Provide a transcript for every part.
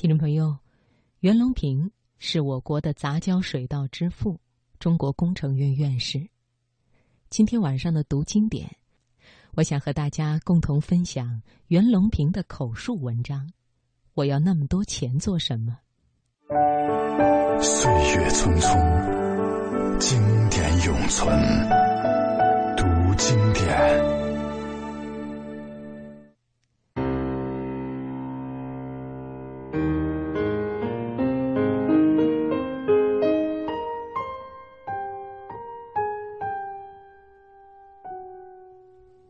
听众朋友，袁隆平是我国的杂交水稻之父，中国工程院院士。今天晚上的读经典，我想和大家共同分享袁隆平的口述文章。我要那么多钱做什么？岁月匆匆，经典永存。读经典。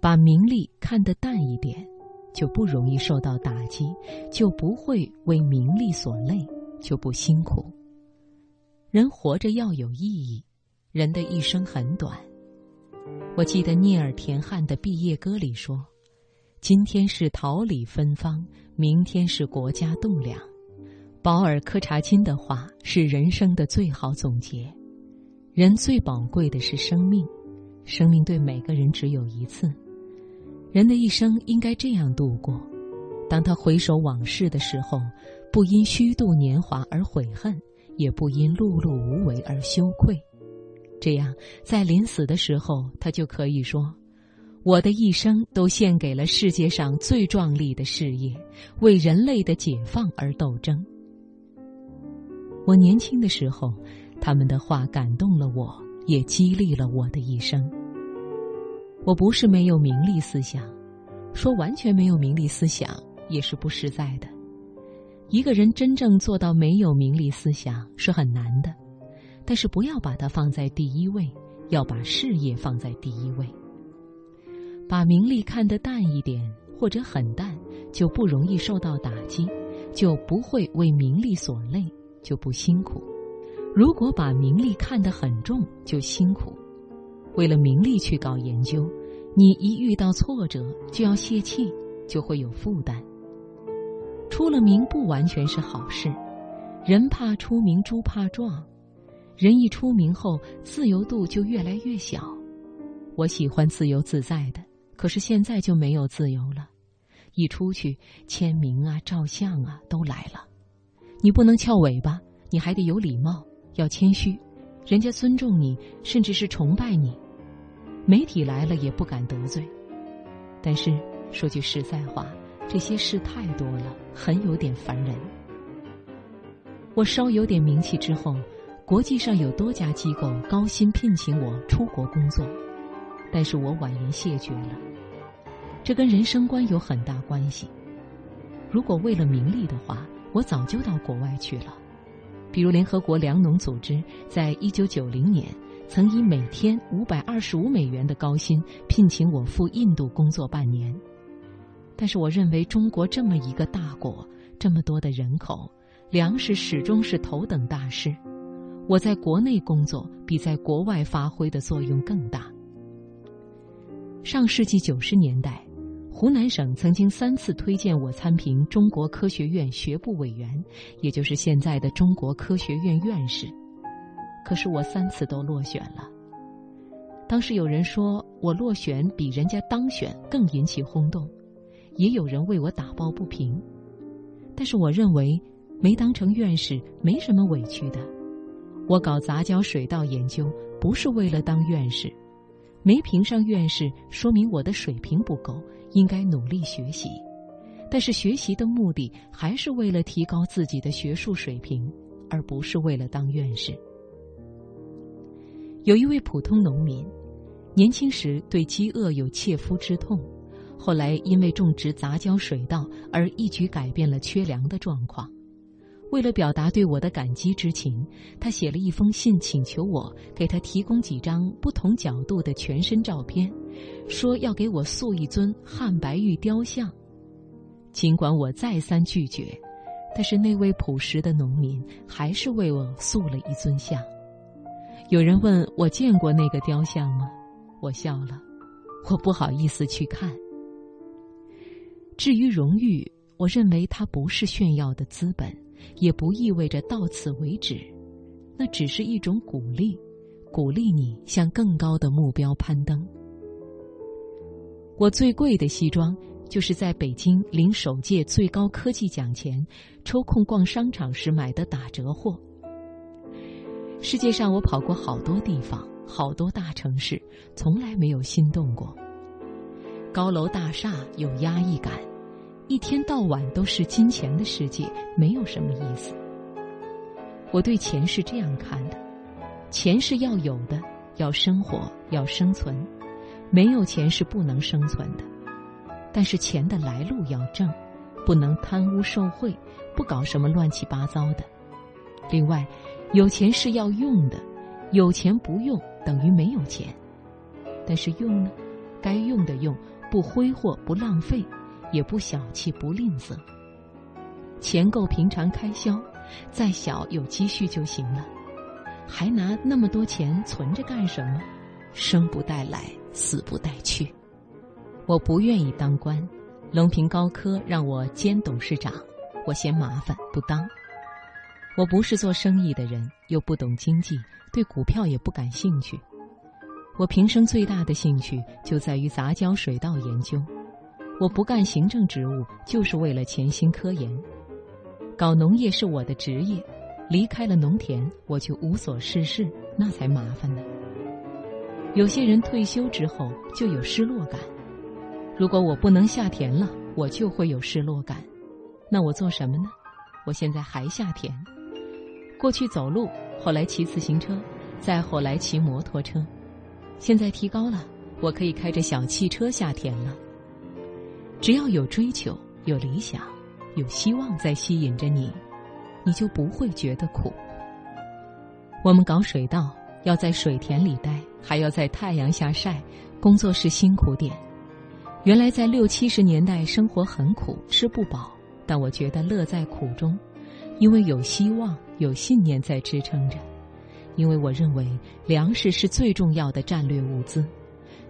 把名利看得淡一点，就不容易受到打击，就不会为名利所累，就不辛苦。人活着要有意义，人的一生很短。我记得聂耳田汉的毕业歌里说：“今天是桃李芬芳，明天是国家栋梁。”保尔柯察金的话是人生的最好总结。人最宝贵的是生命，生命对每个人只有一次。人的一生应该这样度过：当他回首往事的时候，不因虚度年华而悔恨，也不因碌碌无为而羞愧。这样，在临死的时候，他就可以说：“我的一生都献给了世界上最壮丽的事业，为人类的解放而斗争。”我年轻的时候，他们的话感动了我，也激励了我的一生。我不是没有名利思想，说完全没有名利思想也是不实在的。一个人真正做到没有名利思想是很难的，但是不要把它放在第一位，要把事业放在第一位。把名利看得淡一点或者很淡，就不容易受到打击，就不会为名利所累，就不辛苦。如果把名利看得很重，就辛苦。为了名利去搞研究，你一遇到挫折就要泄气，就会有负担。出了名不完全是好事，人怕出名，猪怕壮。人一出名后，自由度就越来越小。我喜欢自由自在的，可是现在就没有自由了。一出去，签名啊、照相啊都来了，你不能翘尾巴，你还得有礼貌，要谦虚。人家尊重你，甚至是崇拜你。媒体来了也不敢得罪。但是说句实在话，这些事太多了，很有点烦人。我稍有点名气之后，国际上有多家机构高薪聘请我出国工作，但是我婉言谢绝了。这跟人生观有很大关系。如果为了名利的话，我早就到国外去了。比如联合国粮农组织在一九九零年曾以每天五百二十五美元的高薪聘请我赴印度工作半年，但是我认为中国这么一个大国，这么多的人口，粮食始终是头等大事。我在国内工作比在国外发挥的作用更大。上世纪九十年代。湖南省曾经三次推荐我参评中国科学院学部委员，也就是现在的中国科学院院士，可是我三次都落选了。当时有人说我落选比人家当选更引起轰动，也有人为我打抱不平。但是我认为没当成院士没什么委屈的。我搞杂交水稻研究不是为了当院士，没评上院士说明我的水平不够。应该努力学习，但是学习的目的还是为了提高自己的学术水平，而不是为了当院士。有一位普通农民，年轻时对饥饿有切肤之痛，后来因为种植杂交水稻而一举改变了缺粮的状况。为了表达对我的感激之情，他写了一封信，请求我给他提供几张不同角度的全身照片，说要给我塑一尊汉白玉雕像。尽管我再三拒绝，但是那位朴实的农民还是为我塑了一尊像。有人问我见过那个雕像吗？我笑了，我不好意思去看。至于荣誉，我认为它不是炫耀的资本。也不意味着到此为止，那只是一种鼓励，鼓励你向更高的目标攀登。我最贵的西装就是在北京领首届最高科技奖前，抽空逛商场时买的打折货。世界上我跑过好多地方，好多大城市，从来没有心动过。高楼大厦有压抑感，一天到晚都是金钱的世界，没有什么意思。我对钱是这样看的：钱是要有的，要生活，要生存；没有钱是不能生存的。但是钱的来路要正，不能贪污受贿，不搞什么乱七八糟的。另外，有钱是要用的，有钱不用等于没有钱。但是用呢，该用的用，不挥霍不浪费，也不小气不吝啬。钱够平常开销，再小有积蓄就行了。还拿那么多钱存着干什么？生不带来，死不带去。我不愿意当官，隆平高科让我兼董事长，我嫌麻烦不当。我不是做生意的人，又不懂经济，对股票也不感兴趣。我平生最大的兴趣就在于杂交水稻研究。我不干行政职务，就是为了潜心科研。搞农业是我的职业，离开了农田，我就无所事事，那才麻烦呢。有些人退休之后就有失落感。如果我不能下田了，我就会有失落感。那我做什么呢？我现在还下田。过去走路，后来骑自行车，再后来骑摩托车。现在提高了，我可以开着小汽车下田了。只要有追求、有理想、有希望在吸引着你，你就不会觉得苦。我们搞水稻，要在水田里待，还要在太阳下晒，工作是辛苦点。原来在六七十年代生活很苦，吃不饱，但我觉得乐在苦中，因为有希望、有信念在支撑着，因为我认为粮食是最重要的战略物资，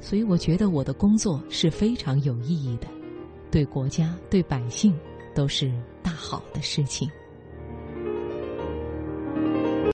所以我觉得我的工作是非常有意义的，对国家、对百姓都是大好的事情。